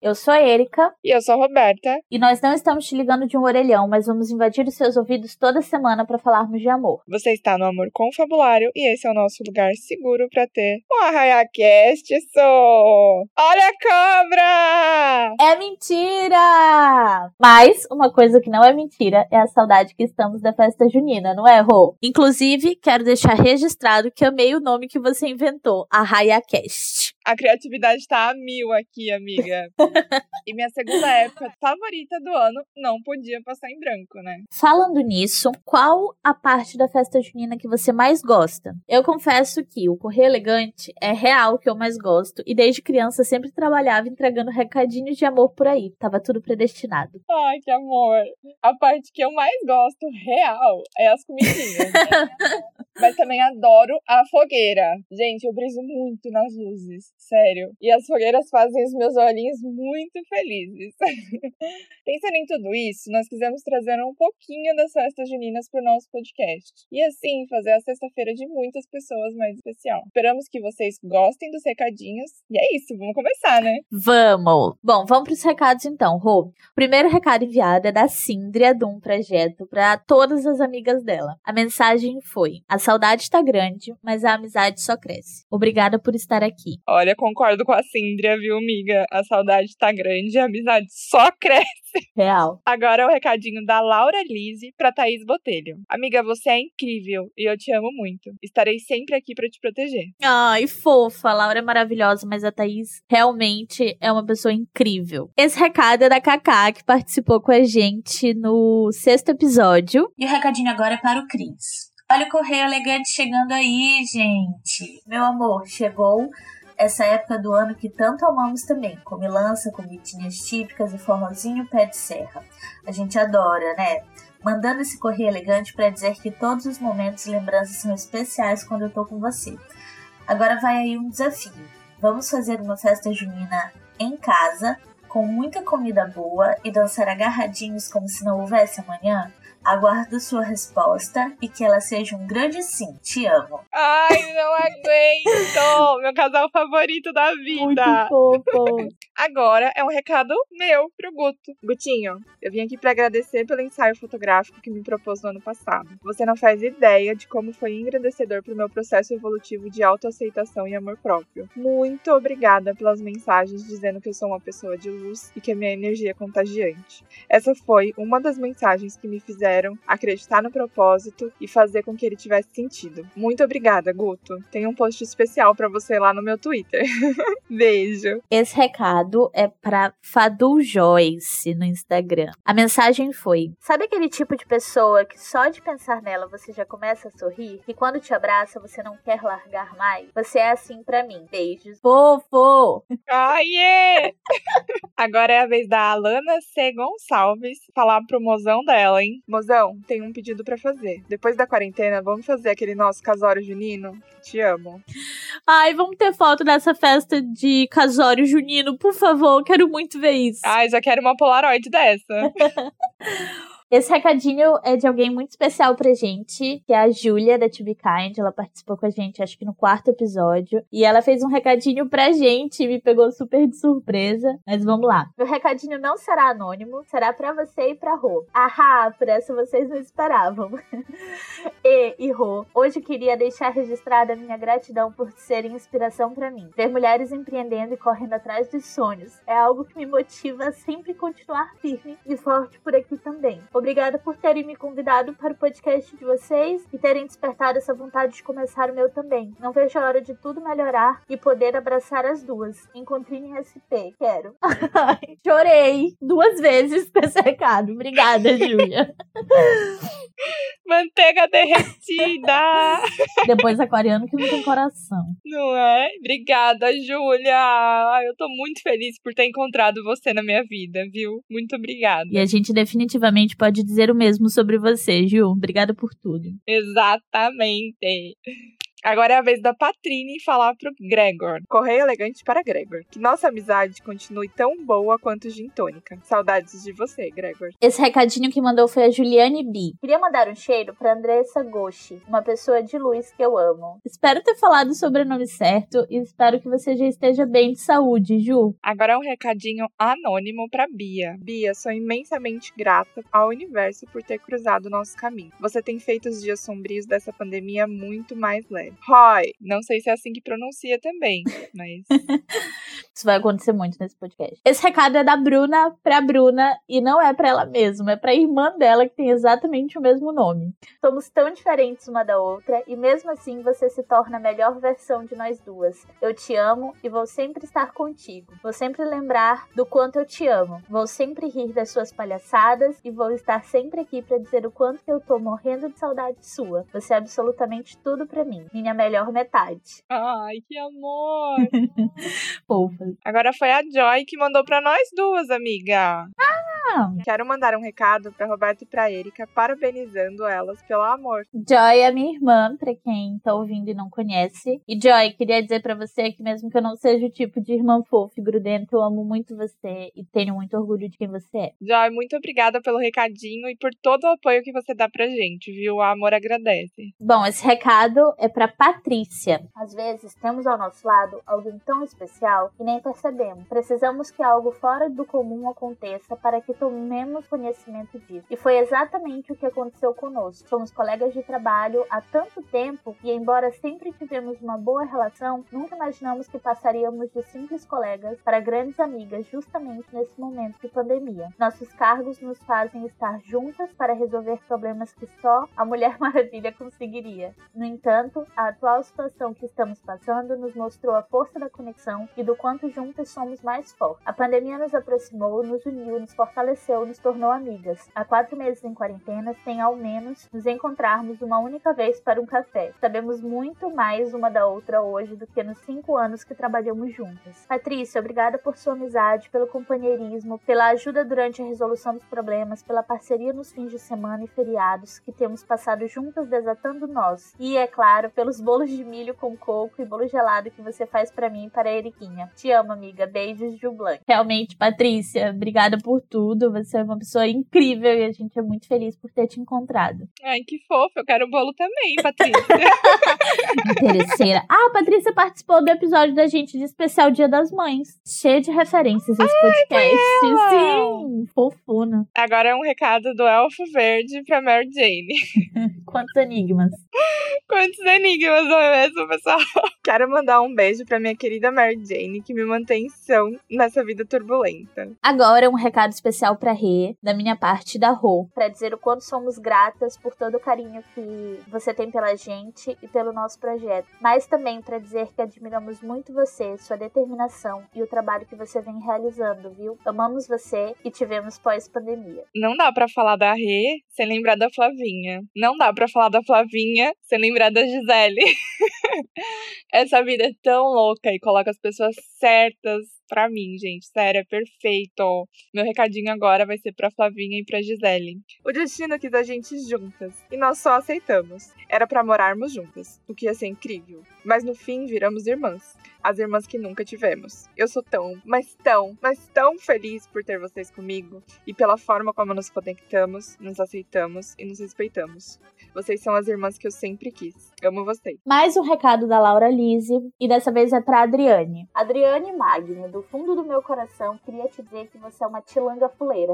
Eu sou a Erika. E eu sou a Roberta. E nós não estamos te ligando de um orelhão, mas vamos invadir os seus ouvidos toda semana para falarmos de amor. Você está no Amor Confabulário e esse é o nosso lugar seguro para ter um ArraiaCast, sou! Olha a cobra! É mentira! Mas uma coisa que não é mentira é a saudade que estamos da festa junina, não é, Rô? Inclusive, quero deixar registrado que amei o nome que você inventou, ArraiaCast. A criatividade tá a mil aqui, amiga. e minha segunda época favorita do ano não podia passar em branco, né? Falando nisso, qual a parte da festa junina que você mais gosta? Eu confesso que o Correio Elegante é real que eu mais gosto e desde criança sempre trabalhava entregando recadinhos de amor por aí. Tava tudo predestinado. Ai, que amor. A parte que eu mais gosto, real, é as comidinhas. Mas também adoro a fogueira. Gente, eu briso muito nas luzes sério. E as fogueiras fazem os meus olhinhos muito felizes. Pensando em tudo isso, nós quisemos trazer um pouquinho das festas juninas para o nosso podcast. E assim, fazer a sexta-feira de muitas pessoas mais especial. Esperamos que vocês gostem dos recadinhos. E é isso, vamos começar, né? Vamos! Bom, vamos para os recados então, Rô. Primeiro recado enviado é da Síndria, de um projeto para todas as amigas dela. A mensagem foi: saudade está grande, mas a amizade só cresce. Obrigada por estar aqui. Olha, concordo com a Síndria, viu, amiga? A saudade tá grande, a amizade só cresce. Real. Agora é o recadinho da Laura Lise pra Thaís Botelho. Amiga, você é incrível e eu te amo muito. Estarei sempre aqui para te proteger. Ai, fofa. A Laura é maravilhosa, mas a Thaís realmente é uma pessoa incrível. Esse recado é da Kaká, que participou com a gente no sexto episódio. E o recadinho agora é para o Cris. Olha o correio elegante chegando aí, gente. Meu amor, chegou essa época do ano que tanto amamos também, comilança, comidinhas típicas e forrozinho pé de serra. A gente adora, né? Mandando esse correio elegante para dizer que todos os momentos e lembranças são especiais quando eu tô com você. Agora vai aí um desafio. Vamos fazer uma festa junina em casa, com muita comida boa e dançar agarradinhos como se não houvesse amanhã? Aguardo sua resposta e que ela seja um grande sim. Te amo. Ai, não aguento! Meu casal favorito da vida. Muito fofo. Agora é um recado meu pro Guto. Gutinho, eu vim aqui para agradecer pelo ensaio fotográfico que me propôs no ano passado. Você não faz ideia de como foi engrandecedor pro meu processo evolutivo de autoaceitação e amor próprio. Muito obrigada pelas mensagens dizendo que eu sou uma pessoa de luz e que a minha energia é contagiante. Essa foi uma das mensagens que me fizeram fizeram acreditar no propósito e fazer com que ele tivesse sentido. Muito obrigada, Guto. Tem um post especial para você lá no meu Twitter. Beijo. Esse recado é para Fadu Joyce no Instagram. A mensagem foi: Sabe aquele tipo de pessoa que só de pensar nela você já começa a sorrir? E quando te abraça você não quer largar mais? Você é assim para mim. Beijos. Fofo! Ai, yeah. Agora é a vez da Alana C. Gonçalves falar pro mozão dela, hein? Mozão, tem um pedido para fazer. Depois da quarentena, vamos fazer aquele nosso casório junino? Te amo. Ai, vamos ter foto dessa festa de casório junino, por favor. Quero muito ver isso. Ai, já quero uma Polaroid dessa. Esse recadinho é de alguém muito especial pra gente, que é a Júlia da To Be Kind. Ela participou com a gente, acho que no quarto episódio. E ela fez um recadinho pra gente, me pegou super de surpresa. Mas vamos lá. Meu recadinho não será anônimo, será pra você e pra Rô. Ahá, por essa vocês não esperavam. e, e Rô, hoje queria deixar registrada a minha gratidão por serem inspiração para mim. Ver mulheres empreendendo e correndo atrás dos sonhos é algo que me motiva a sempre continuar firme e forte por aqui também. Obrigada por terem me convidado para o podcast de vocês e terem despertado essa vontade de começar o meu também. Não vejo a hora de tudo melhorar e poder abraçar as duas. Encontrei em SP, quero. Chorei duas vezes com esse recado. Obrigada, Júlia. Manteiga derretida! Depois aquariano que não tem coração. Não é? Obrigada, Júlia! Eu tô muito feliz por ter encontrado você na minha vida, viu? Muito obrigada. E a gente definitivamente pode pode dizer o mesmo sobre você, Ju. Obrigada por tudo. Exatamente. Agora é a vez da Patrine falar pro Gregor. Correio elegante para Gregor. Que nossa amizade continue tão boa quanto gin tônica. Saudades de você, Gregor. Esse recadinho que mandou foi a Juliane B. Queria mandar um cheiro pra Andressa Goshi, uma pessoa de luz que eu amo. Espero ter falado o sobrenome certo e espero que você já esteja bem de saúde, Ju. Agora é um recadinho anônimo pra Bia. Bia, sou imensamente grata ao universo por ter cruzado o nosso caminho. Você tem feito os dias sombrios dessa pandemia muito mais leve. Roy, não sei se é assim que pronuncia também, mas. Isso vai acontecer muito nesse podcast. Esse recado é da Bruna pra Bruna e não é pra ela mesma, é pra irmã dela que tem exatamente o mesmo nome. Somos tão diferentes uma da outra e mesmo assim você se torna a melhor versão de nós duas. Eu te amo e vou sempre estar contigo. Vou sempre lembrar do quanto eu te amo. Vou sempre rir das suas palhaçadas e vou estar sempre aqui para dizer o quanto que eu tô morrendo de saudade sua. Você é absolutamente tudo para mim. Minha melhor metade. Ai, que amor! Fofa. Agora foi a Joy que mandou para nós duas, amiga. Ah, Quero mandar um recado pra Roberta e pra Erika, parabenizando elas pelo amor. Joy é minha irmã, pra quem tá ouvindo e não conhece. E Joy, queria dizer pra você que mesmo que eu não seja o tipo de irmã fofa e grudenta, eu amo muito você e tenho muito orgulho de quem você é. Joy, muito obrigada pelo recadinho e por todo o apoio que você dá pra gente, viu? O amor agradece. Bom, esse recado é pra Patrícia. Às vezes temos ao nosso lado alguém tão especial que nem percebemos. Precisamos que algo fora do comum aconteça para que tomemos conhecimento disso. E foi exatamente o que aconteceu conosco. Somos colegas de trabalho há tanto tempo e, embora sempre tivemos uma boa relação, nunca imaginamos que passaríamos de simples colegas para grandes amigas justamente nesse momento de pandemia. Nossos cargos nos fazem estar juntas para resolver problemas que só a Mulher Maravilha conseguiria. No entanto, a atual situação que estamos passando nos mostrou a força da conexão e do quanto juntas somos mais fortes. A pandemia nos aproximou, nos uniu, nos fortaleceu, nos tornou amigas. Há quatro meses em quarentena, sem ao menos nos encontrarmos uma única vez para um café. Sabemos muito mais uma da outra hoje do que nos cinco anos que trabalhamos juntas. Patrícia, obrigada por sua amizade, pelo companheirismo, pela ajuda durante a resolução dos problemas, pela parceria nos fins de semana e feriados que temos passado juntas desatando nós. E, é claro, pelos bolos de milho com coco e bolo gelado que você faz para mim e para a Eriquinha. Te amo, amiga. Beijos, Ju Blanc. Realmente, Patrícia, obrigada por tudo. Você é uma pessoa incrível e a gente é muito feliz por ter te encontrado. Ai, que fofo. Eu quero o bolo também, Patrícia. Interesseira. Ah, a Patrícia participou do episódio da gente de especial Dia das Mães. Cheio de referências esse podcast. ela! Sim, fofuna. Agora é um recado do Elfo Verde pra Mary Jane. Quantos enigmas. Quantos enigmas, não é mesmo, pessoal? Quero mandar um beijo pra minha querida Mary Jane, que me mantém são nessa vida turbulenta. Agora um recado especial pra Rê, da minha parte da Rô, pra dizer o quanto somos gratas por todo o carinho que você tem pela gente e pelo nosso projeto, mas também pra dizer que admiramos muito você, sua determinação e o trabalho que você vem realizando, viu? Amamos você e tivemos pós-pandemia. Não dá pra falar da Rê sem lembrar da Flavinha. Não dá pra falar da Flavinha sem lembrar da Gisele. Essa vida é tão louca e coloca as pessoas certas pra mim, gente. Sério, é perfeito. Meu recadinho agora vai ser pra Flavinha e pra Gisele. O destino quis a gente juntas e nós só aceitamos. Era pra morarmos juntas, o que ia ser incrível. Mas no fim viramos irmãs. As irmãs que nunca tivemos. Eu sou tão, mas tão, mas tão feliz por ter vocês comigo e pela forma como nos conectamos, nos aceitamos e nos respeitamos. Vocês são as irmãs que eu sempre quis. Amo vocês. Mais um recado da Laura Lise, e dessa vez é pra Adriane. Adriane Magno, do fundo do meu coração, queria te dizer que você é uma tilanga fuleira.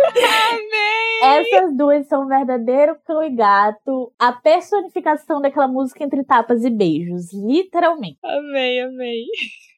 Amei! Essas duas são um verdadeiro cão e gato, a personificação daquela música entre tapas e beijos, literalmente. Amei, amei.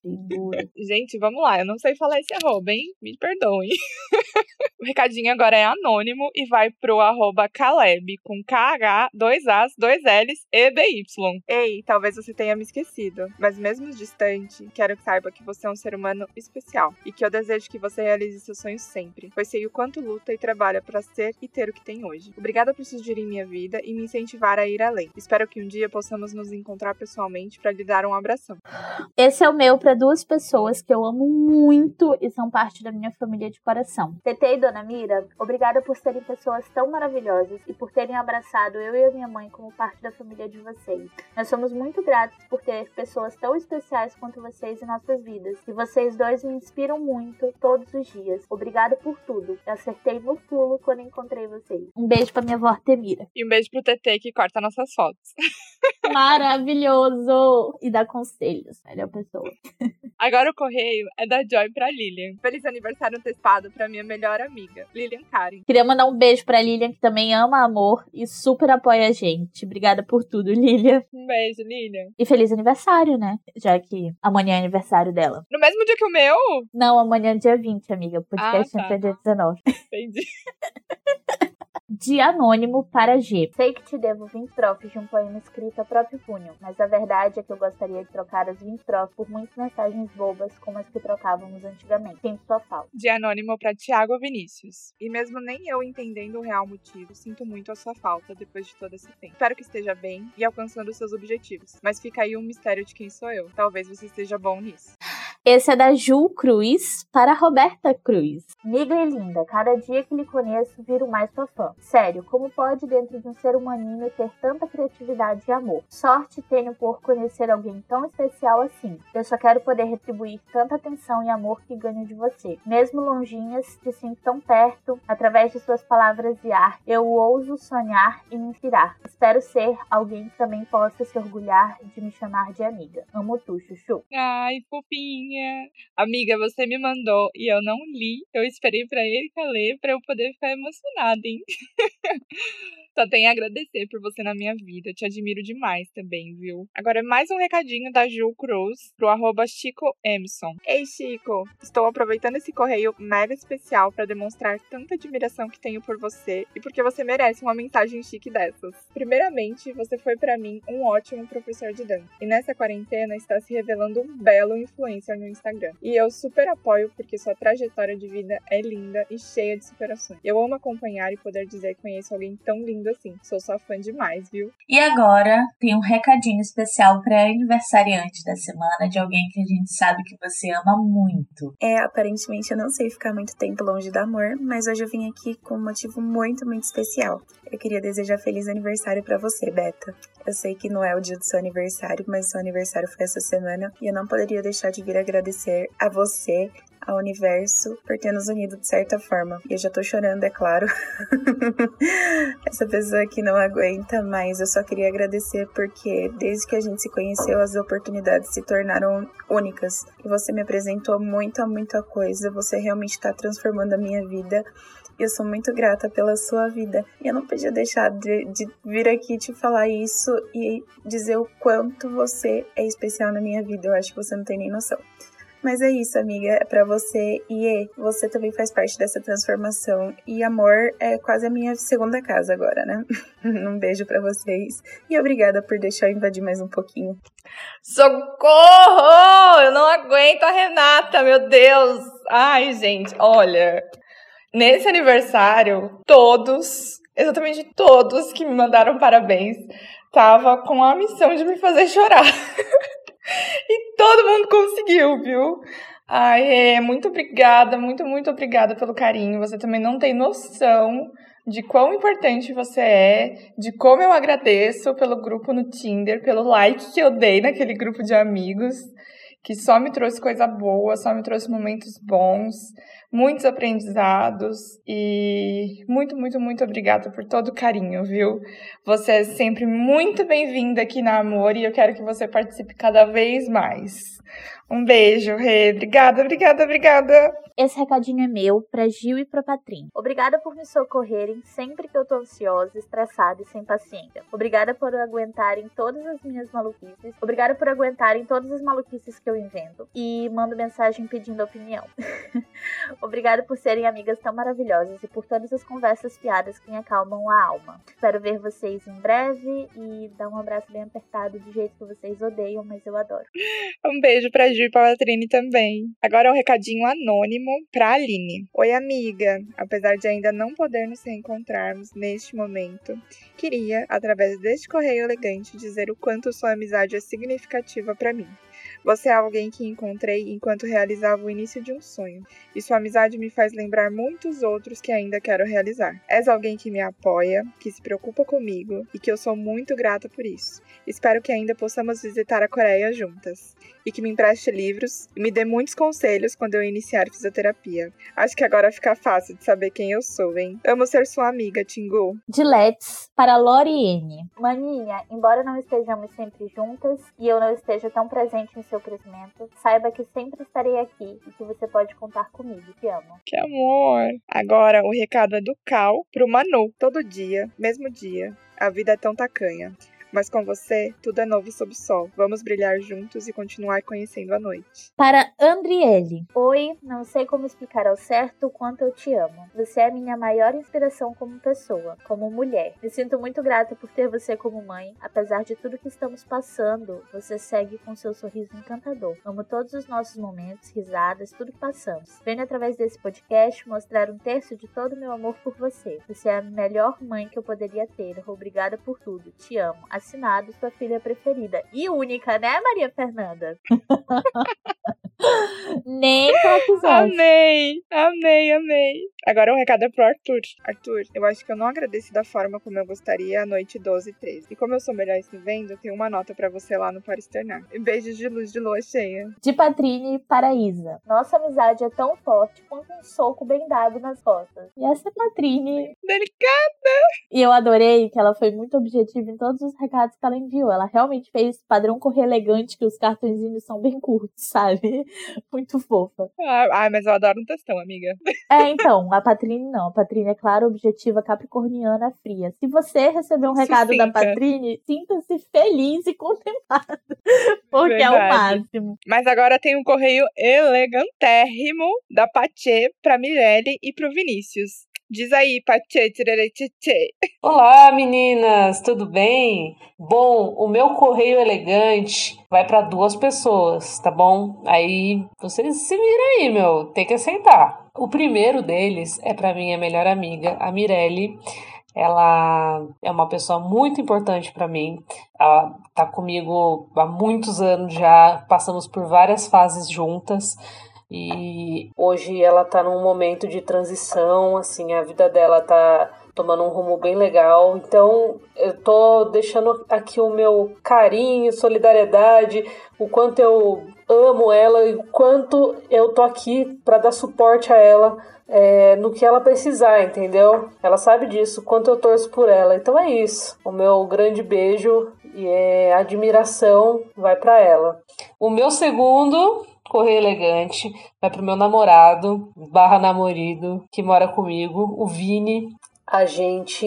Segura. Gente, vamos lá. Eu não sei falar esse arroba, hein? Me perdoem. o recadinho agora é anônimo e vai pro arroba Caleb, com KH, dois As, dois Ls e BY. Ei, talvez você tenha me esquecido, mas mesmo distante, quero que saiba que você é um ser humano especial e que eu desejo que você realize seus sonhos sempre, pois sei o quanto luta e trabalha para ser e ter o que tem hoje. Obrigada por surgir em minha vida e me incentivar a ir além. Espero que um dia possamos nos encontrar pessoalmente para lhe dar um abração. Esse é o meu pra para duas pessoas que eu amo muito e são parte da minha família de coração. TT e Dona Mira, obrigada por serem pessoas tão maravilhosas e por terem abraçado eu e a minha mãe como parte da família de vocês. Nós somos muito gratos por ter pessoas tão especiais quanto vocês em nossas vidas. E vocês dois me inspiram muito todos os dias. Obrigada por tudo. Eu acertei no pulo quando encontrei vocês. Um beijo pra minha avó Temira. E um beijo pro TT que corta nossas fotos. Maravilhoso! E dá conselhos. Melhor pessoa. Agora o correio é da Joy pra Lilian. Feliz aniversário antecipado pra minha melhor amiga, Lilian Karen. Queria mandar um beijo pra Lilian, que também ama amor e super apoia a gente. Obrigada por tudo, Lilian. Um beijo, Lilian. E feliz aniversário, né? Já que amanhã é aniversário dela. No mesmo dia que o meu? Não, amanhã é dia 20, amiga. O podcast Ah, tá. é dia 19. Entendi. De anônimo para G. Sei que te devo 20 trofes de um poema escrito a próprio punho, mas a verdade é que eu gostaria de trocar as 20 trofes por muitas mensagens bobas como as que trocávamos antigamente. Sinto sua falta. De anônimo pra Tiago Vinícius. E mesmo nem eu entendendo o real motivo, sinto muito a sua falta depois de todo esse tempo. Espero que esteja bem e alcançando seus objetivos. Mas fica aí um mistério de quem sou eu. Talvez você esteja bom nisso. Esse é da Ju Cruz para Roberta Cruz. Miga e linda, cada dia que lhe conheço, viro mais sua fã. Sério, como pode dentro de um ser humaninho ter tanta criatividade e amor? Sorte tenho por conhecer alguém tão especial assim. Eu só quero poder retribuir tanta atenção e amor que ganho de você. Mesmo longinhas, te sinto tão perto, através de suas palavras e ar, eu ouso sonhar e me inspirar. Espero ser alguém que também possa se orgulhar de me chamar de amiga. Amo tu, Chuchu. Ai, fofinha. Amiga, você me mandou e eu não li. Eu esperei pra ele ler pra eu poder ficar emocionada, hein? Só tenho a agradecer por você na minha vida. Te admiro demais também, viu? Agora, mais um recadinho da Ju Cruz pro arroba Chico Emerson. Ei, Chico! Estou aproveitando esse correio mega especial para demonstrar tanta admiração que tenho por você e porque você merece uma mensagem chique dessas. Primeiramente, você foi para mim um ótimo professor de dança. E nessa quarentena está se revelando um belo influencer no Instagram. E eu super apoio porque sua trajetória de vida é linda e cheia de superações. Eu amo acompanhar e poder dizer que conheço alguém tão lindo assim. Sou sua fã demais, viu? E agora tem um recadinho especial para aniversariante da semana de alguém que a gente sabe que você ama muito. É, aparentemente eu não sei ficar muito tempo longe do amor, mas hoje eu vim aqui com um motivo muito, muito especial. Eu queria desejar feliz aniversário pra você, Beta. Eu sei que não é o dia do seu aniversário, mas seu aniversário foi essa semana e eu não poderia deixar de vir agradecer a você, ao universo, por ter nos unido de certa forma. Eu já tô chorando, é claro. Essa pessoa que não aguenta, mas eu só queria agradecer porque desde que a gente se conheceu, as oportunidades se tornaram únicas. E você me apresentou muita, muita coisa. Você realmente tá transformando a minha vida. Eu sou muito grata pela sua vida. E eu não podia deixar de, de vir aqui te falar isso e dizer o quanto você é especial na minha vida. Eu acho que você não tem nem noção. Mas é isso, amiga, é pra você e você também faz parte dessa transformação. E amor é quase a minha segunda casa agora, né? um beijo pra vocês e obrigada por deixar eu invadir mais um pouquinho. Socorro! Eu não aguento a Renata, meu Deus! Ai, gente, olha. Nesse aniversário, todos, exatamente todos que me mandaram parabéns, tava com a missão de me fazer chorar. e todo mundo conseguiu, viu? Ai, é, muito obrigada, muito, muito obrigada pelo carinho. Você também não tem noção de quão importante você é, de como eu agradeço pelo grupo no Tinder, pelo like que eu dei naquele grupo de amigos, que só me trouxe coisa boa, só me trouxe momentos bons, muitos aprendizados e muito, muito, muito obrigada por todo o carinho, viu? Você é sempre muito bem-vinda aqui na Amor e eu quero que você participe cada vez mais. Um beijo, Rê. Obrigada, obrigada, obrigada. Esse recadinho é meu, pra Gil e pra Patrim. Obrigada por me socorrerem sempre que eu tô ansiosa, estressada e sem paciência. Obrigada por aguentarem todas as minhas maluquices. Obrigada por aguentarem todas as maluquices que eu invento. E mando mensagem pedindo opinião. Obrigada por serem amigas tão maravilhosas e por todas as conversas piadas que me acalmam a alma. Espero ver vocês em breve e dar um abraço bem apertado do jeito que vocês odeiam, mas eu adoro. Um beijo pra Ju e pra Latrine também. Agora um recadinho anônimo pra Aline. Oi, amiga. Apesar de ainda não poder nos reencontrarmos neste momento, queria, através deste correio elegante, dizer o quanto sua amizade é significativa pra mim. Você é alguém que encontrei enquanto realizava o início de um sonho, e sua amizade me faz lembrar muitos outros que ainda quero realizar. És alguém que me apoia, que se preocupa comigo e que eu sou muito grata por isso. Espero que ainda possamos visitar a Coreia juntas e que me empreste livros e me dê muitos conselhos quando eu iniciar fisioterapia. Acho que agora fica fácil de saber quem eu sou, hein? Amo ser sua amiga, Tingu. De Let's para Loriene. Maninha, embora não estejamos sempre juntas e eu não esteja tão presente em seu crescimento, saiba que sempre estarei aqui e que você pode contar comigo. Te amo. Que amor! Agora o recado é do Cal pro Manu. Todo dia, mesmo dia, a vida é tão tacanha. Mas com você, tudo é novo sob o sol. Vamos brilhar juntos e continuar conhecendo a noite. Para Andriele. Oi, não sei como explicar ao certo o quanto eu te amo. Você é minha maior inspiração como pessoa, como mulher. Me sinto muito grata por ter você como mãe. Apesar de tudo que estamos passando, você segue com seu sorriso encantador. Amo todos os nossos momentos, risadas, tudo que passamos. Venho através desse podcast mostrar um terço de todo o meu amor por você. Você é a melhor mãe que eu poderia ter. Obrigada por tudo. Te amo assinado sua filha preferida. E única, né, Maria Fernanda? Nem pra. Amei, amei, amei. Agora o um recado é pro Arthur. Arthur, eu acho que eu não agradeci da forma como eu gostaria a noite 12 e 13. E como eu sou melhor escrevendo, eu tenho uma nota para você lá no. E beijos de luz de lua cheia. De Patrine para Isa. Nossa amizade é tão forte quanto um soco bem dado nas costas. E essa é Patrine. Delicada! E eu adorei que ela foi muito objetiva em todos os recados que ela enviou. Ela realmente fez padrão correr elegante, que os cartõezinhos são bem curtos, sabe? Muito fofa. Ah, mas eu adoro um textão, amiga. É, então, a Patrine não. A Patrine é clara, objetiva, capricorniana, fria. Se você receber um recado Sucinta. da Patrine, sinta-se feliz e contemplado. Porque é o Verdade. máximo. Mas agora tem um correio elegantérrimo da Patê pra Mirelle e pro Vinícius. Diz aí, Patê, tchê. Olá, meninas, tudo bem? Bom, o meu correio elegante vai para duas pessoas, tá bom? Aí vocês se viram aí, meu, tem que aceitar. O primeiro deles é para minha melhor amiga, a Mirelle. Ela é uma pessoa muito importante para mim. Ela tá comigo há muitos anos já, passamos por várias fases juntas. E hoje ela tá num momento de transição, assim, a vida dela tá tomando um rumo bem legal. Então, eu tô deixando aqui o meu carinho, solidariedade, o quanto eu amo ela e o quanto eu tô aqui para dar suporte a ela é, no que ela precisar, entendeu? Ela sabe disso, o quanto eu torço por ela. Então é isso. O meu grande beijo e é, admiração vai para ela. O meu segundo correio elegante vai pro meu namorado barra namorido que mora comigo, o Vini. A gente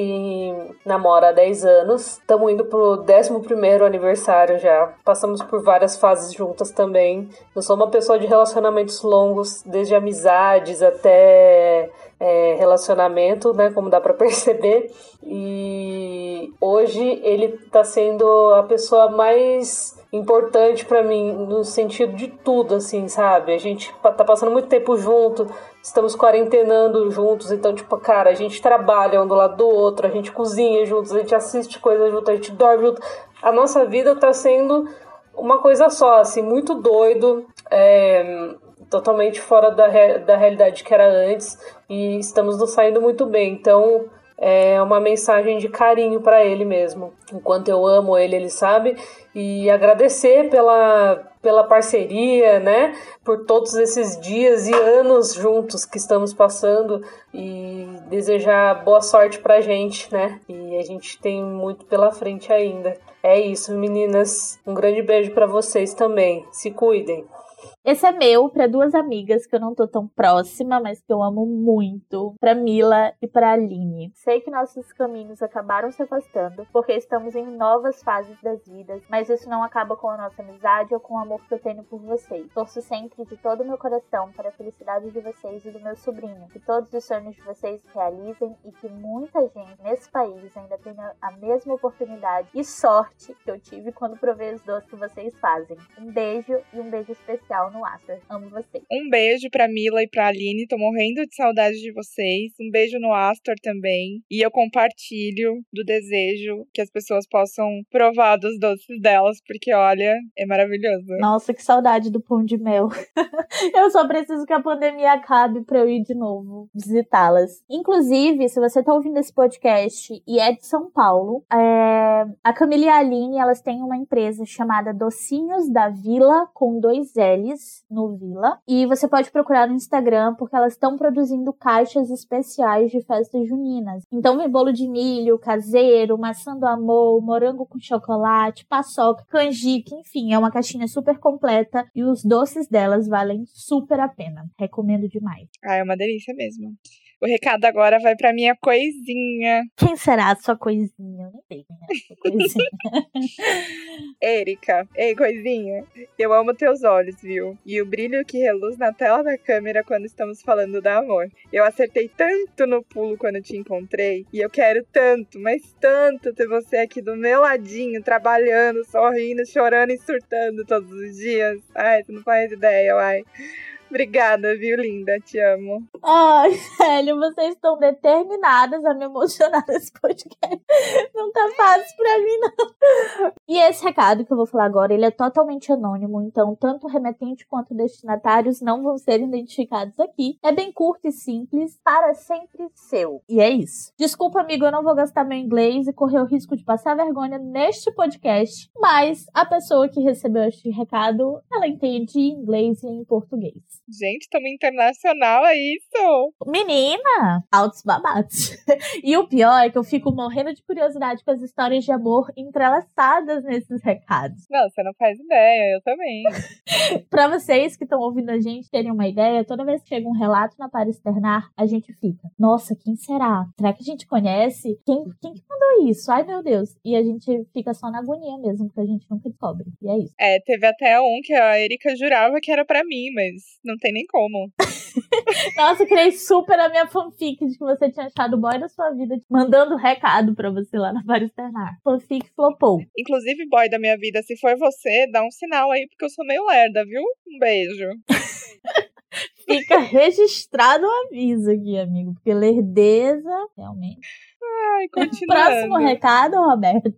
namora há 10 anos. Estamos indo pro 11 aniversário já. Passamos por várias fases juntas também. Eu sou uma pessoa de relacionamentos longos, desde amizades até é, relacionamento, né? Como dá para perceber. E hoje ele tá sendo a pessoa mais importante para mim no sentido de tudo, assim, sabe? A gente tá passando muito tempo junto, estamos quarentenando juntos, então, tipo, cara, a gente trabalha um do lado do outro, a gente cozinha juntos, a gente assiste coisas juntos, a gente dorme junto. A nossa vida tá sendo uma coisa só, assim, muito doido, é, totalmente fora da, da realidade que era antes, e estamos nos saindo muito bem. Então, é uma mensagem de carinho para ele mesmo. Enquanto eu amo ele, ele sabe. E agradecer pela, pela parceria, né? Por todos esses dias e anos juntos que estamos passando. E desejar boa sorte pra gente, né? E a gente tem muito pela frente ainda. É isso, meninas. Um grande beijo para vocês também. Se cuidem. Esse é meu para duas amigas que eu não tô tão próxima, mas que eu amo muito, para Mila e para Aline. Sei que nossos caminhos acabaram se afastando porque estamos em novas fases das vidas, mas isso não acaba com a nossa amizade ou com o amor que eu tenho por vocês. Torço sempre de todo o meu coração para a felicidade de vocês e do meu sobrinho, que todos os sonhos de vocês se realizem e que muita gente nesse país ainda tenha a mesma oportunidade e sorte que eu tive quando provei os doces que vocês fazem. Um beijo e um beijo especial no After. Amo vocês. Um beijo pra Mila e pra Aline. Tô morrendo de saudade de vocês. Um beijo no Astor também. E eu compartilho do desejo que as pessoas possam provar dos doces delas, porque olha, é maravilhoso. Nossa, que saudade do pão de mel. eu só preciso que a pandemia acabe pra eu ir de novo visitá-las. Inclusive, se você tá ouvindo esse podcast e é de São Paulo, é... a Camila e a Aline, elas têm uma empresa chamada Docinhos da Vila, com dois L's no Vila. E você pode procurar no Instagram, porque elas estão produzindo caixas especiais de festas juninas. Então vem bolo de milho, caseiro, maçã do amor, morango com chocolate, paçoca, canjica, enfim, é uma caixinha super completa e os doces delas valem super a pena. Recomendo demais. Ah, é uma delícia mesmo. O recado agora vai pra minha coisinha. Quem será a sua coisinha? Eu não sei quem é a sua coisinha. Érica, ei, coisinha. Eu amo teus olhos, viu? E o brilho que reluz na tela da câmera quando estamos falando do amor. Eu acertei tanto no pulo quando te encontrei. E eu quero tanto, mas tanto ter você aqui do meu ladinho, trabalhando, sorrindo, chorando e surtando todos os dias. Ai, você não faz ideia, uai. Obrigada, viu, linda? Te amo. Ai, velho, vocês estão determinadas a me emocionar nesse podcast. Não tá fácil pra mim, não. E esse recado que eu vou falar agora, ele é totalmente anônimo, então tanto o remetente quanto destinatários não vão ser identificados aqui. É bem curto e simples, para sempre seu. E é isso. Desculpa, amigo, eu não vou gastar meu inglês e correr o risco de passar vergonha neste podcast, mas a pessoa que recebeu este recado, ela entende inglês e em português. Gente, estamos internacional, é isso? Menina, altos babados. e o pior é que eu fico morrendo de curiosidade com as histórias de amor entrelaçadas nesses recados. Não, você não faz ideia, eu também. Pra vocês que estão ouvindo a gente terem uma ideia, toda vez que chega um relato na para externar, a gente fica, nossa, quem será? Será que a gente conhece? Quem, quem que mandou isso? Ai, meu Deus. E a gente fica só na agonia mesmo, porque a gente nunca descobre. E é isso. É, teve até um que a Erika jurava que era pra mim, mas não tem nem como. Nossa, eu criei super a minha fanfic de que você tinha achado o boy da sua vida mandando recado pra você lá na para externar. Fanfic flopou. Inclusive, boy da minha vida, se for você, dá um sinal aí, porque eu sou meio lerda, viu? Um beijo. Fica registrado o aviso aqui, amigo, porque lerdeza, realmente. Ai, continuando. Próximo recado, Roberto.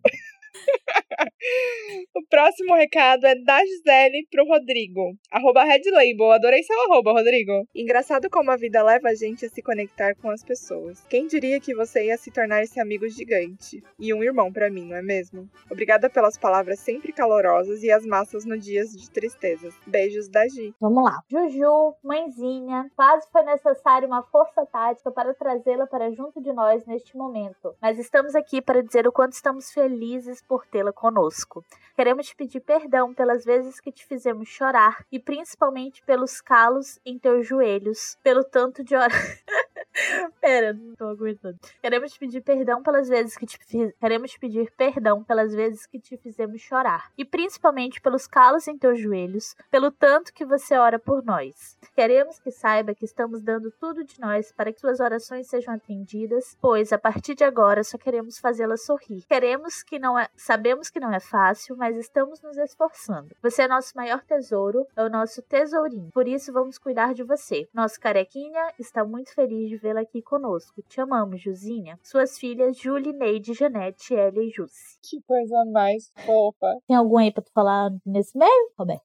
o próximo recado é da Gisele pro Rodrigo. Arroba Red Label. Adorei seu arroba, Rodrigo. Engraçado como a vida leva a gente a se conectar com as pessoas. Quem diria que você ia se tornar esse amigo gigante? E um irmão para mim, não é mesmo? Obrigada pelas palavras sempre calorosas e as massas no dias de tristezas. Beijos da Gi. Vamos lá. Juju, mãezinha, quase foi necessário uma força tática para trazê-la para junto de nós neste momento. Mas estamos aqui para dizer o quanto estamos felizes por tê-la conosco. Queremos te pedir perdão pelas vezes que te fizemos chorar e principalmente pelos calos em teus joelhos, pelo tanto de horas. Pera, não tô aguentando. Queremos te pedir perdão pelas vezes que te fiz... queremos te pedir perdão pelas vezes que te fizemos chorar e principalmente pelos calos em teus joelhos, pelo tanto que você ora por nós. Queremos que saiba que estamos dando tudo de nós para que suas orações sejam atendidas, pois a partir de agora só queremos fazê-la sorrir. Queremos que não sabemos que não é fácil, mas estamos nos esforçando. Você é nosso maior tesouro, é o nosso tesourinho. Por isso vamos cuidar de você. Nosso carequinha está muito feliz de vê-la aqui conosco. Te amamos, Juzinha. Suas filhas Julie, Neide, Janete, Elia e Jussi. Que coisa mais fofa. Tem algum aí pra tu falar nesse meio, Roberto?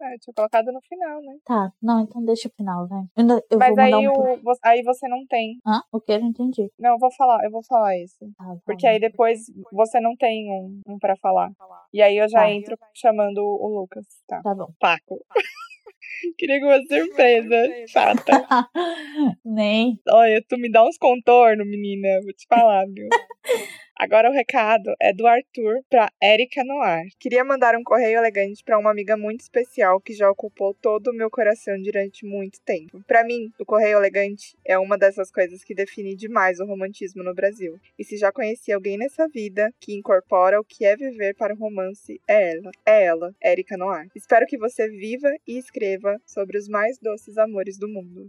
É, tinha colocado no final, né? Tá, não, então deixa o final, vai. Eu, eu Mas aí, um... o, aí você não tem. Hã? O que? Eu não entendi. Não, eu vou falar, eu vou falar esse. Tá, vai. Porque aí depois você não tem um, um para falar. E aí eu já Tá. entro chamando o Lucas. Tá. Tá bom. Paco. Queria que uma surpresa. Chata. Nem. Olha, tu me dá uns contornos, menina. Vou te falar, viu? Agora o recado é do Arthur pra Erika Noir. Queria mandar um correio elegante pra uma amiga muito especial que já ocupou todo o meu coração durante muito tempo. Pra mim, o correio elegante é uma dessas coisas que define demais o romantismo no Brasil. E se já conheci alguém nessa vida que incorpora o que é viver para o romance, é ela. É ela, Erika Noir. Espero que você viva e escreva sobre os mais doces amores do mundo.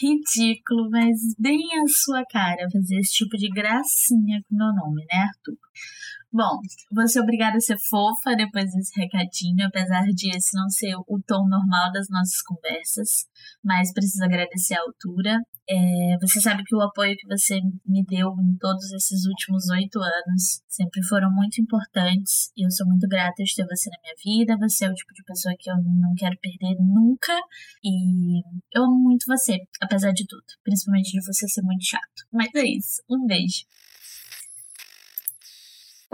Ridículo, mas bem a sua cara fazer esse tipo de gracinha com meu nome, né, Arthur? Bom, vou ser obrigada a ser fofa depois desse recadinho, apesar de esse não ser o tom normal das nossas conversas, mas preciso agradecer a altura. É, você sabe que o apoio que você me deu em todos esses últimos oito anos sempre foram muito importantes e eu sou muito grata de ter você na minha vida. Você é o tipo de pessoa que eu não quero perder nunca e eu amo muito você, apesar de tudo, principalmente de você ser muito chato. Mas é isso, um beijo.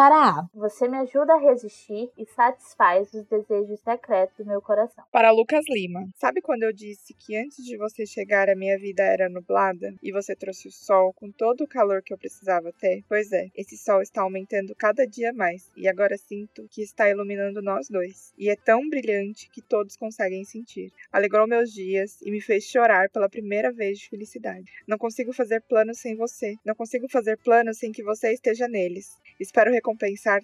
Para A, você me ajuda a resistir e satisfaz os desejos secretos do meu coração. Para Lucas Lima, sabe quando eu disse que antes de você chegar a minha vida era nublada e você trouxe o sol com todo o calor que eu precisava ter? Pois é, esse sol está aumentando cada dia mais e agora sinto que está iluminando nós dois. E é tão brilhante que todos conseguem sentir. Alegrou meus dias e me fez chorar pela primeira vez de felicidade. Não consigo fazer planos sem você. Não consigo fazer planos sem que você esteja neles. Espero recompensar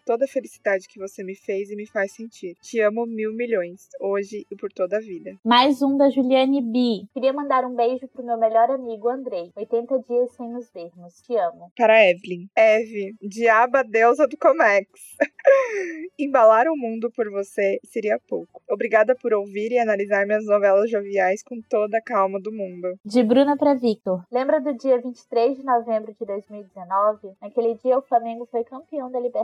toda a felicidade que você me fez e me faz sentir. Te amo mil milhões, hoje e por toda a vida. Mais um da Juliane B. Queria mandar um beijo pro meu melhor amigo Andrei. 80 dias sem nos vermos. Te amo. Para Evelyn. Eve, diaba deusa do Comex. Embalar o mundo por você seria pouco. Obrigada por ouvir e analisar minhas novelas joviais com toda a calma do mundo. De Bruna para Victor. Lembra do dia 23 de novembro de 2019? Naquele dia o Flamengo foi campeão da Libertadores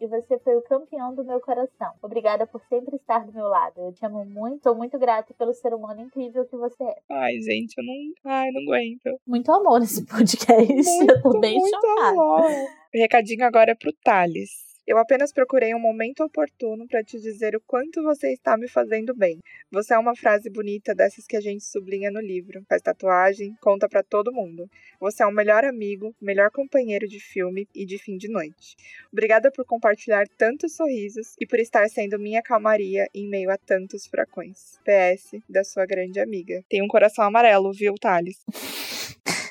e você foi o campeão do meu coração. Obrigada por sempre estar do meu lado. Eu te amo muito, sou muito grata pelo ser humano incrível que você é. Ai, gente, eu não. Ai, não aguento. Muito amor nesse podcast. Muito, eu tô bem muito chocada. amor. Recadinho agora é pro Thales. Eu apenas procurei um momento oportuno para te dizer o quanto você está me fazendo bem. Você é uma frase bonita dessas que a gente sublinha no livro, faz tatuagem, conta para todo mundo. Você é um melhor amigo, melhor companheiro de filme e de fim de noite. Obrigada por compartilhar tantos sorrisos e por estar sendo minha calmaria em meio a tantos furacões. PS da sua grande amiga. Tem um coração amarelo, viu, Thales?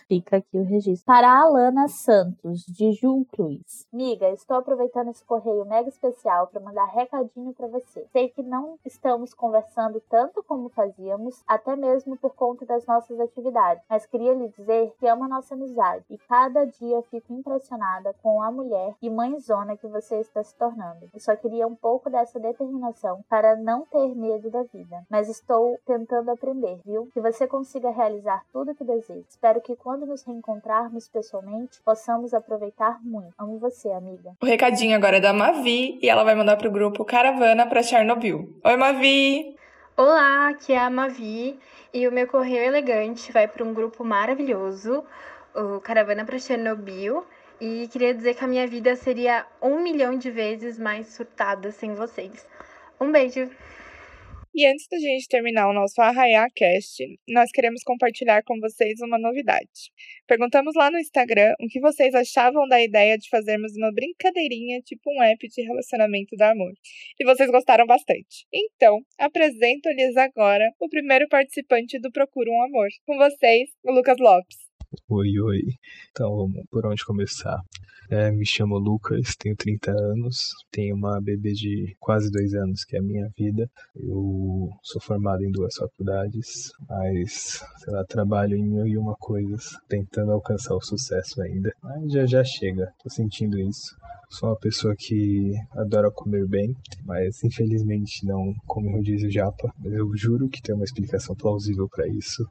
Fica aqui o registro. Para Alana Santos, de Ju Cruz. Miga, estou aproveitando esse correio mega especial para mandar recadinho para você. Sei que não estamos conversando tanto como fazíamos, até mesmo por conta das nossas atividades, mas queria lhe dizer que amo a nossa amizade e cada dia fico impressionada com a mulher e mãezona que você está se tornando. Eu só queria um pouco dessa determinação para não ter medo da vida, mas estou tentando aprender, viu? Que você consiga realizar tudo o que deseja. Espero que quando nos reencontrarmos pessoalmente, possamos aproveitar muito. Amo você, amiga. O recadinho agora é da Mavi e ela vai mandar pro grupo Caravana pra Chernobyl. Oi, Mavi! Olá, aqui é a Mavi e o meu correio elegante vai para um grupo maravilhoso, o Caravana para Chernobyl. E queria dizer que a minha vida seria um milhão de vezes mais surtada sem vocês. Um beijo! E antes da gente terminar o nosso Arraiá Cast, nós queremos compartilhar com vocês uma novidade. Perguntamos lá no Instagram o que vocês achavam da ideia de fazermos uma brincadeirinha, tipo um app de relacionamento da amor. E vocês gostaram bastante. Então, apresento-lhes agora o primeiro participante do Procura um Amor. Com vocês, o Lucas Lopes. Oi, oi. Então, vamos por onde começar? É, me chamo Lucas, tenho 30 anos, tenho uma bebê de quase dois anos, que é a minha vida. Eu sou formado em duas faculdades, mas, sei lá, trabalho em mil e uma coisas, tentando alcançar o sucesso ainda. Mas já já chega, tô sentindo isso. Sou uma pessoa que adora comer bem, mas infelizmente não come rodízio japa. Mas eu juro que tem uma explicação plausível para isso.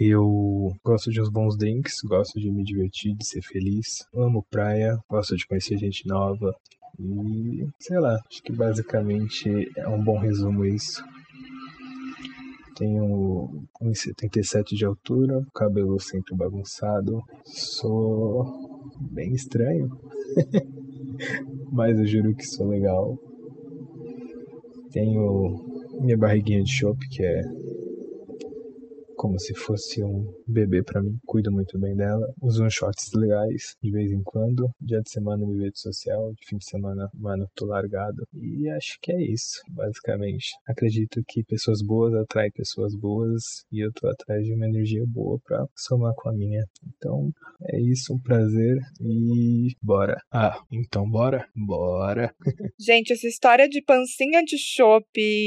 Eu gosto de uns bons drinks, gosto de me divertir, de ser feliz. Amo praia, gosto de conhecer gente nova. E sei lá, acho que basicamente é um bom resumo isso. Tenho 1,77 de altura, cabelo sempre bagunçado. Sou bem estranho, mas eu juro que sou legal. Tenho minha barriguinha de chopp, que é como se fosse um bebê para mim. Cuido muito bem dela. Uso uns shorts legais de vez em quando. Dia de semana me vejo social, de fim de semana, mano, tô largado. E acho que é isso, basicamente. Acredito que pessoas boas atraem pessoas boas e eu tô atrás de uma energia boa pra somar com a minha. Então é isso, um prazer e bora. Ah, então bora? Bora. Gente, essa história de pancinha de chopp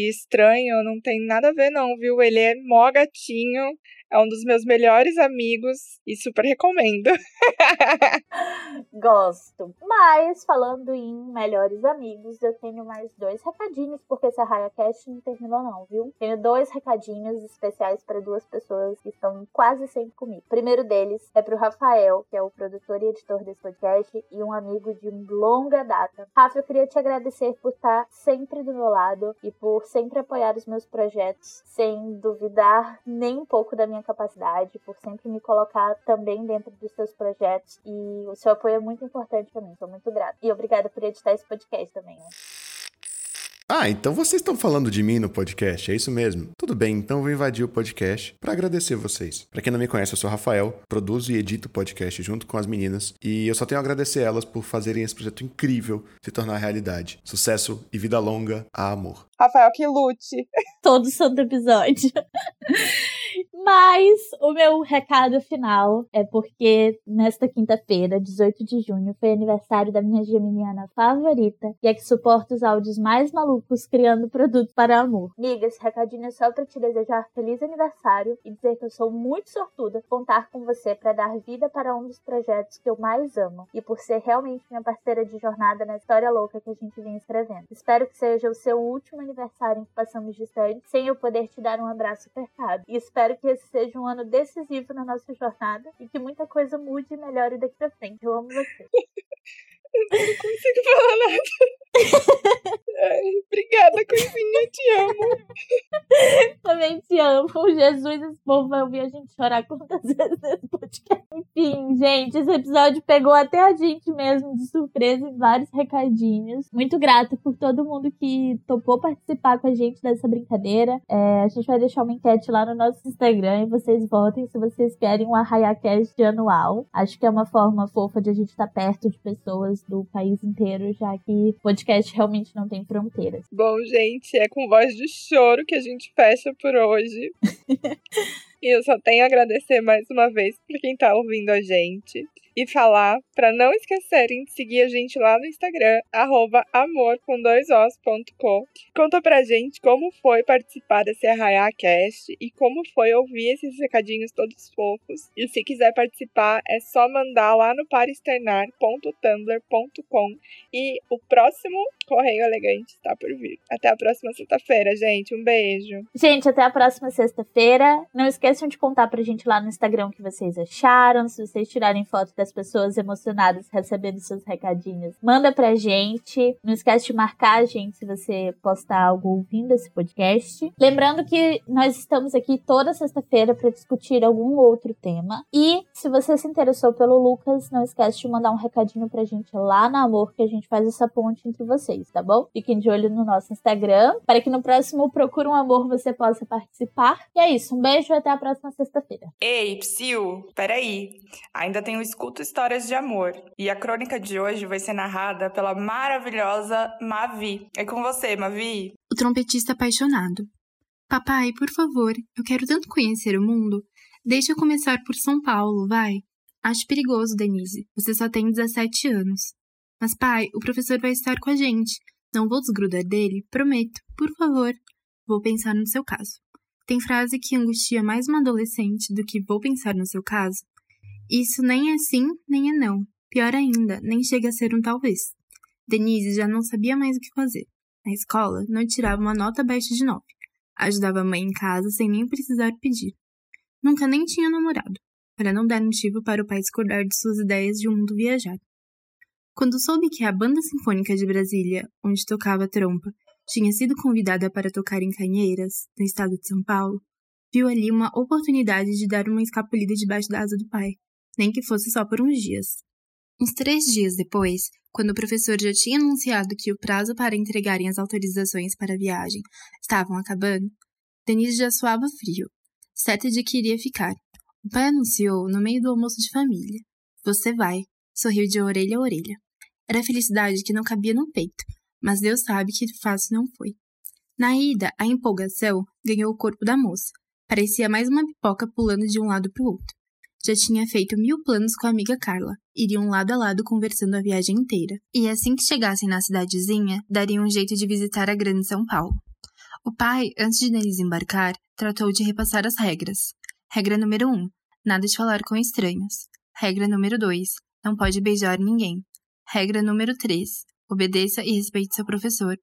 estranho não tem nada a ver, não, viu? Ele é mó gatinho. know? É um dos meus melhores amigos e super recomendo. Gosto. Mas, falando em melhores amigos, eu tenho mais dois recadinhos, porque essa RaiaCast não terminou, não, viu? Tenho dois recadinhos especiais para duas pessoas que estão quase sempre comigo. O primeiro deles é pro Rafael, que é o produtor e editor desse podcast e um amigo de longa data. Rafa, eu queria te agradecer por estar sempre do meu lado e por sempre apoiar os meus projetos sem duvidar nem um pouco da minha capacidade, por sempre me colocar também dentro dos seus projetos e o seu apoio é muito importante para mim. Sou muito grata. E obrigada por editar esse podcast também. Né? Ah, então vocês estão falando de mim no podcast, é isso mesmo? Tudo bem, então eu vou invadir o podcast para agradecer vocês. Para quem não me conhece, eu sou Rafael, produzo e edito o podcast junto com as meninas e eu só tenho a agradecer elas por fazerem esse projeto incrível se tornar realidade. Sucesso e vida longa a amor. Rafael que lute. Todo santo episódio. Mas o meu recado final é porque nesta quinta-feira, 18 de junho, foi aniversário da minha geminiana favorita e é que suporta os áudios mais malucos criando produto para amor. Miga, esse recadinho é só para te desejar feliz aniversário e dizer que eu sou muito sortuda contar com você para dar vida para um dos projetos que eu mais amo e por ser realmente minha parceira de jornada na história louca que a gente vem escrevendo. Espero que seja o seu último aniversário em que passamos distante sem eu poder te dar um abraço apertado. E espero que esse seja um ano decisivo na nossa jornada e que muita coisa mude e melhore daqui pra frente. Eu amo você. eu não consigo falar nada. Ai, obrigada, Coisinha, te amo. Também te amo. Jesus, esse povo vai ouvir a gente chorar quantas vezes nesse podcast. Enfim, gente, esse episódio pegou até a gente mesmo de surpresa em vários recadinhos. Muito grata por todo mundo que topou participar com a gente dessa brincadeira. É, a gente vai deixar uma enquete lá no nosso Instagram e vocês votem se vocês querem um ArraiaCast anual. Acho que é uma forma fofa de a gente estar perto de pessoas do país inteiro, já que podcast realmente não tem fronteiras. Bom, gente, é com voz de choro que a gente fecha por hoje. e eu só tenho a agradecer mais uma vez por quem tá ouvindo a gente e falar para não esquecerem de seguir a gente lá no Instagram, arroba amor com. Conta pra gente como foi participar desse ArraiaCast e como foi ouvir esses recadinhos todos fofos. E se quiser participar, é só mandar lá no parexternar.tumblr.com e o próximo Correio Elegante está por vir. Até a próxima sexta-feira, gente. Um beijo. Gente, até a próxima sexta-feira. Não esqueçam de contar pra gente lá no Instagram o que vocês acharam, se vocês tirarem foto das pessoas emocionadas recebendo seus recadinhos. Manda pra gente. Não esquece de marcar a gente se você postar algo ouvindo esse podcast. Lembrando que nós estamos aqui toda sexta-feira para discutir algum outro tema. E se você se interessou pelo Lucas, não esquece de mandar um recadinho pra gente lá na Amor, que a gente faz essa ponte entre vocês, tá bom? Fiquem de olho no nosso Instagram, para que no próximo Procura um Amor você possa participar. E é isso, um beijo e até a próxima sexta-feira. Ei, Psyu, peraí. Ainda tem o Escuto Histórias de Amor. E a crônica de hoje vai ser narrada pela maravilhosa Mavi. É com você, Mavi. O trompetista apaixonado. Papai, por favor, eu quero tanto conhecer o mundo. Deixa eu começar por São Paulo, vai. Acho perigoso, Denise. Você só tem 17 anos. Mas, pai, o professor vai estar com a gente. Não vou desgrudar dele, prometo. Por favor. Vou pensar no seu caso. Tem frase que angustia mais uma adolescente do que vou pensar no seu caso? Isso nem é sim, nem é não. Pior ainda, nem chega a ser um talvez. Denise já não sabia mais o que fazer. Na escola, não tirava uma nota abaixo de nove. Ajudava a mãe em casa sem nem precisar pedir. Nunca nem tinha namorado, para não dar motivo para o pai discordar de suas ideias de um mundo viajado. Quando soube que a Banda Sinfônica de Brasília, onde tocava trompa, tinha sido convidada para tocar em Canheiras, no estado de São Paulo, viu ali uma oportunidade de dar uma escapulida debaixo da asa do pai, nem que fosse só por uns dias. Uns três dias depois, quando o professor já tinha anunciado que o prazo para entregarem as autorizações para a viagem estavam acabando, Denise já suava frio, certa de que iria ficar. O pai anunciou no meio do almoço de família: Você vai. Sorriu de orelha a orelha. Era felicidade que não cabia no peito, mas Deus sabe que fácil não foi. Na ida, a empolgação ganhou o corpo da moça. Parecia mais uma pipoca pulando de um lado para o outro. Já tinha feito mil planos com a amiga Carla. Iriam lado a lado conversando a viagem inteira. E assim que chegassem na cidadezinha, dariam um jeito de visitar a grande São Paulo. O pai, antes de Denise embarcar, tratou de repassar as regras. Regra número 1. Nada de falar com estranhos. Regra número 2. Não pode beijar ninguém. Regra número 3. Obedeça e respeite seu professor.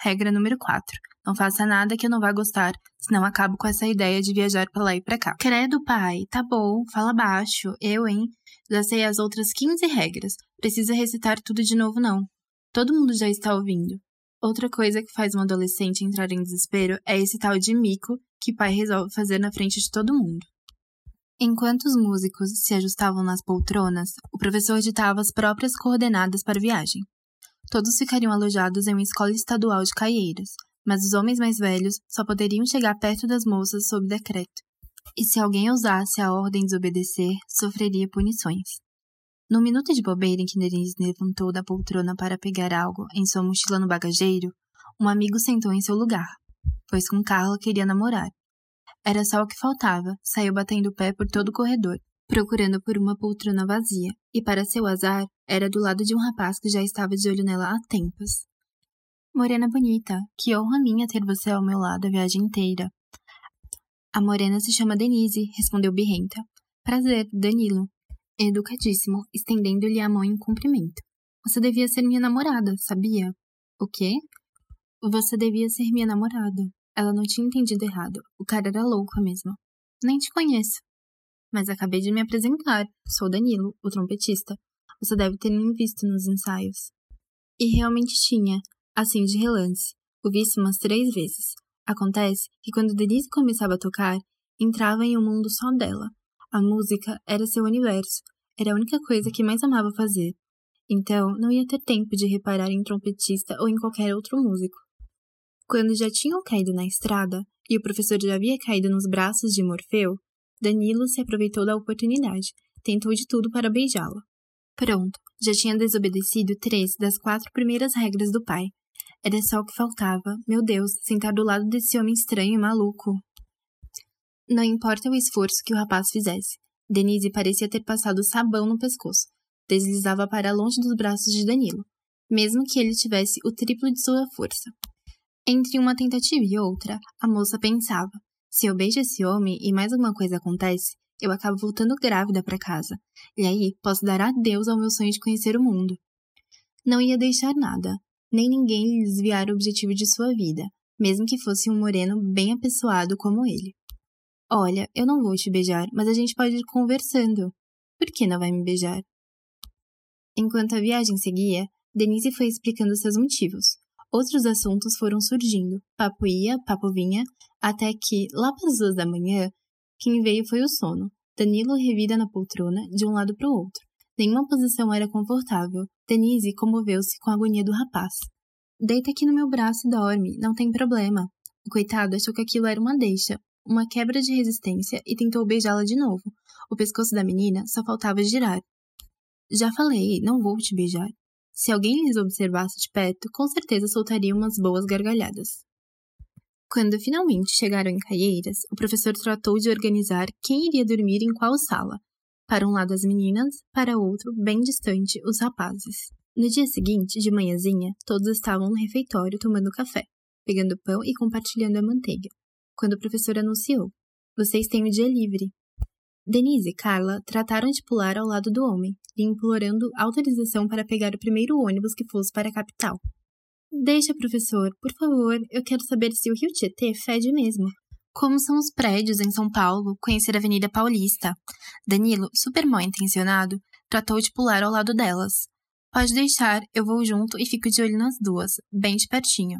Regra número 4. Não faça nada que eu não vá gostar, senão acabo com essa ideia de viajar pra lá e pra cá. Credo, pai. Tá bom, fala baixo. Eu, hein? Já sei as outras 15 regras. Precisa recitar tudo de novo, não. Todo mundo já está ouvindo. Outra coisa que faz um adolescente entrar em desespero é esse tal de mico que pai resolve fazer na frente de todo mundo. Enquanto os músicos se ajustavam nas poltronas, o professor ditava as próprias coordenadas para a viagem. Todos ficariam alojados em uma escola estadual de Caieiras, mas os homens mais velhos só poderiam chegar perto das moças sob decreto. E se alguém ousasse a ordem desobedecer, sofreria punições. No minuto de bobeira em que Denise levantou da poltrona para pegar algo em sua mochila no bagageiro, um amigo sentou em seu lugar, pois com Carla queria namorar. Era só o que faltava, saiu batendo o pé por todo o corredor, procurando por uma poltrona vazia, e para seu azar, era do lado de um rapaz que já estava de olho nela há tempos. Morena bonita, que honra minha ter você ao meu lado a viagem inteira. A morena se chama Denise, respondeu Birrenta. Prazer, Danilo, educadíssimo, estendendo-lhe a mão em cumprimento. Você devia ser minha namorada, sabia? O quê? Você devia ser minha namorada. Ela não tinha entendido errado. O cara era louco mesmo. Nem te conheço. Mas acabei de me apresentar. Sou Danilo, o trompetista. Você deve ter me visto nos ensaios. E realmente tinha, assim de relance. O visto umas três vezes. Acontece que quando Denise começava a tocar, entrava em um mundo só dela, a música era seu universo, era a única coisa que mais amava fazer. Então, não ia ter tempo de reparar em trompetista ou em qualquer outro músico. Quando já tinham caído na estrada e o professor já havia caído nos braços de Morfeu, Danilo se aproveitou da oportunidade, tentou de tudo para beijá-la. Pronto, já tinha desobedecido três das quatro primeiras regras do pai. Era só o que faltava. Meu Deus, sentar do lado desse homem estranho e maluco. Não importa o esforço que o rapaz fizesse. Denise parecia ter passado sabão no pescoço. Deslizava para longe dos braços de Danilo, mesmo que ele tivesse o triplo de sua força. Entre uma tentativa e outra, a moça pensava: se eu beijo esse homem e mais alguma coisa acontece, eu acabo voltando grávida para casa. E aí posso dar adeus ao meu sonho de conhecer o mundo. Não ia deixar nada, nem ninguém lhe desviar o objetivo de sua vida, mesmo que fosse um moreno bem apessoado como ele. Olha, eu não vou te beijar, mas a gente pode ir conversando. Por que não vai me beijar? Enquanto a viagem seguia, Denise foi explicando seus motivos. Outros assuntos foram surgindo, papo ia, papo vinha, até que, lá para as duas da manhã, quem veio foi o sono. Danilo revida na poltrona, de um lado para o outro. Nenhuma posição era confortável. Denise comoveu-se com a agonia do rapaz. Deita aqui no meu braço e dorme, não tem problema. O coitado achou que aquilo era uma deixa, uma quebra de resistência e tentou beijá-la de novo. O pescoço da menina só faltava girar. Já falei, não vou te beijar. Se alguém lhes observasse de perto, com certeza soltaria umas boas gargalhadas. Quando finalmente chegaram em Caieiras, o professor tratou de organizar quem iria dormir em qual sala. Para um lado as meninas, para outro, bem distante, os rapazes. No dia seguinte, de manhãzinha, todos estavam no refeitório tomando café, pegando pão e compartilhando a manteiga quando o professor anunciou: Vocês têm o dia livre. Denise e Carla trataram de pular ao lado do homem, lhe implorando autorização para pegar o primeiro ônibus que fosse para a capital. Deixa, professor, por favor, eu quero saber se o Rio Tietê fede mesmo. Como são os prédios em São Paulo, conhecer a Avenida Paulista. Danilo, super mal intencionado, tratou de pular ao lado delas. Pode deixar, eu vou junto e fico de olho nas duas, bem de pertinho.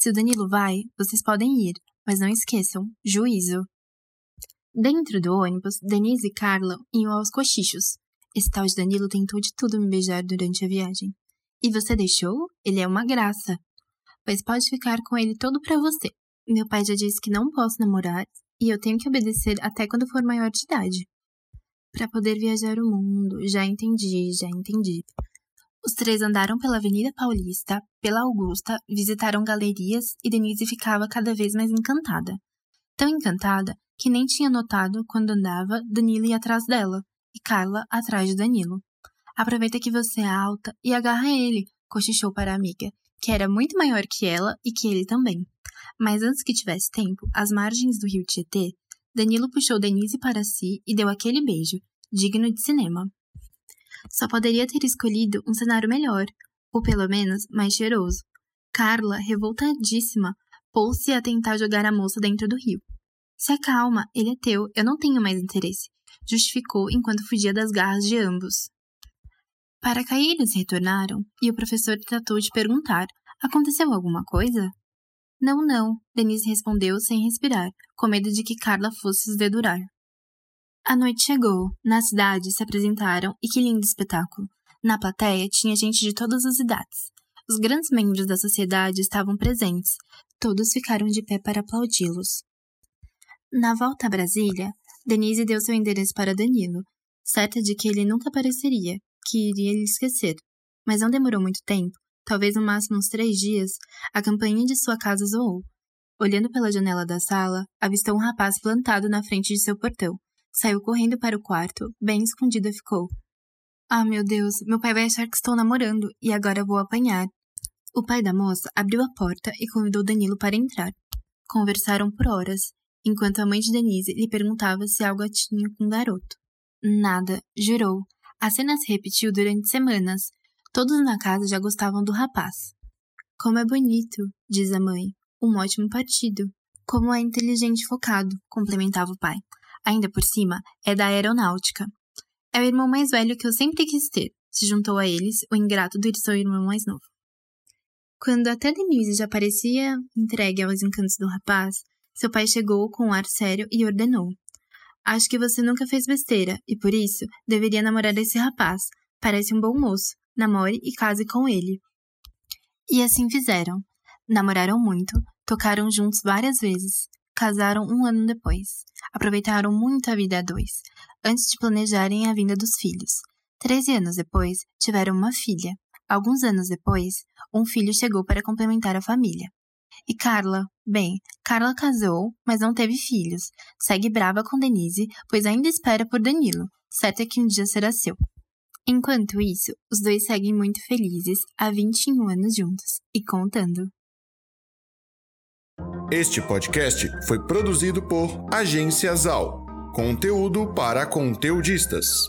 Se o Danilo vai, vocês podem ir, mas não esqueçam, juízo. Dentro do ônibus, Denise e Carla iam aos cochichos. Esse tal de Danilo tentou de tudo me beijar durante a viagem. E você deixou? Ele é uma graça. Pois pode ficar com ele todo para você. Meu pai já disse que não posso namorar e eu tenho que obedecer até quando for maior de idade. Para poder viajar o mundo. Já entendi, já entendi. Os três andaram pela Avenida Paulista, pela Augusta, visitaram galerias e Denise ficava cada vez mais encantada. Tão encantada que nem tinha notado quando andava Danilo ia atrás dela e Carla atrás de Danilo. Aproveita que você é alta e agarra ele, cochichou para a amiga, que era muito maior que ela e que ele também. Mas antes que tivesse tempo, às margens do rio Tietê, Danilo puxou Denise para si e deu aquele beijo, digno de cinema. Só poderia ter escolhido um cenário melhor, ou pelo menos mais cheiroso. Carla, revoltadíssima, pôs-se a tentar jogar a moça dentro do rio. Se acalma, ele é teu, eu não tenho mais interesse, justificou enquanto fugia das garras de ambos. Para cair, eles retornaram e o professor tratou de perguntar: Aconteceu alguma coisa? Não, não, Denise respondeu sem respirar, com medo de que Carla fosse os dedurar. A noite chegou. Na cidade se apresentaram e que lindo espetáculo. Na plateia tinha gente de todas as idades. Os grandes membros da sociedade estavam presentes. Todos ficaram de pé para aplaudi-los. Na volta a Brasília, Denise deu seu endereço para Danilo, certa de que ele nunca apareceria, que iria lhe esquecer. Mas não demorou muito tempo, talvez no máximo uns três dias, a campainha de sua casa zoou. Olhando pela janela da sala, avistou um rapaz plantado na frente de seu portão. Saiu correndo para o quarto, bem escondida ficou. Ah, meu Deus, meu pai vai achar que estou namorando e agora vou apanhar. O pai da moça abriu a porta e convidou Danilo para entrar. Conversaram por horas, enquanto a mãe de Denise lhe perguntava se algo tinha com o garoto. Nada, jurou. A cena se repetiu durante semanas. Todos na casa já gostavam do rapaz. Como é bonito, diz a mãe. Um ótimo partido. Como é inteligente e focado, complementava o pai. Ainda por cima, é da aeronáutica. É o irmão mais velho que eu sempre quis ter, se juntou a eles o ingrato do seu irmão mais novo. Quando até Denise já parecia entregue aos encantos do rapaz, seu pai chegou com um ar sério e ordenou: Acho que você nunca fez besteira e por isso deveria namorar esse rapaz. Parece um bom moço. Namore e case com ele. E assim fizeram. Namoraram muito, tocaram juntos várias vezes, casaram um ano depois. Aproveitaram muito a vida a dois, antes de planejarem a vinda dos filhos. Treze anos depois, tiveram uma filha. Alguns anos depois, um filho chegou para complementar a família. E Carla? Bem, Carla casou, mas não teve filhos. Segue brava com Denise, pois ainda espera por Danilo, certo é que um dia será seu. Enquanto isso, os dois seguem muito felizes há 21 anos juntos e contando. Este podcast foi produzido por Agência Zal. Conteúdo para conteudistas.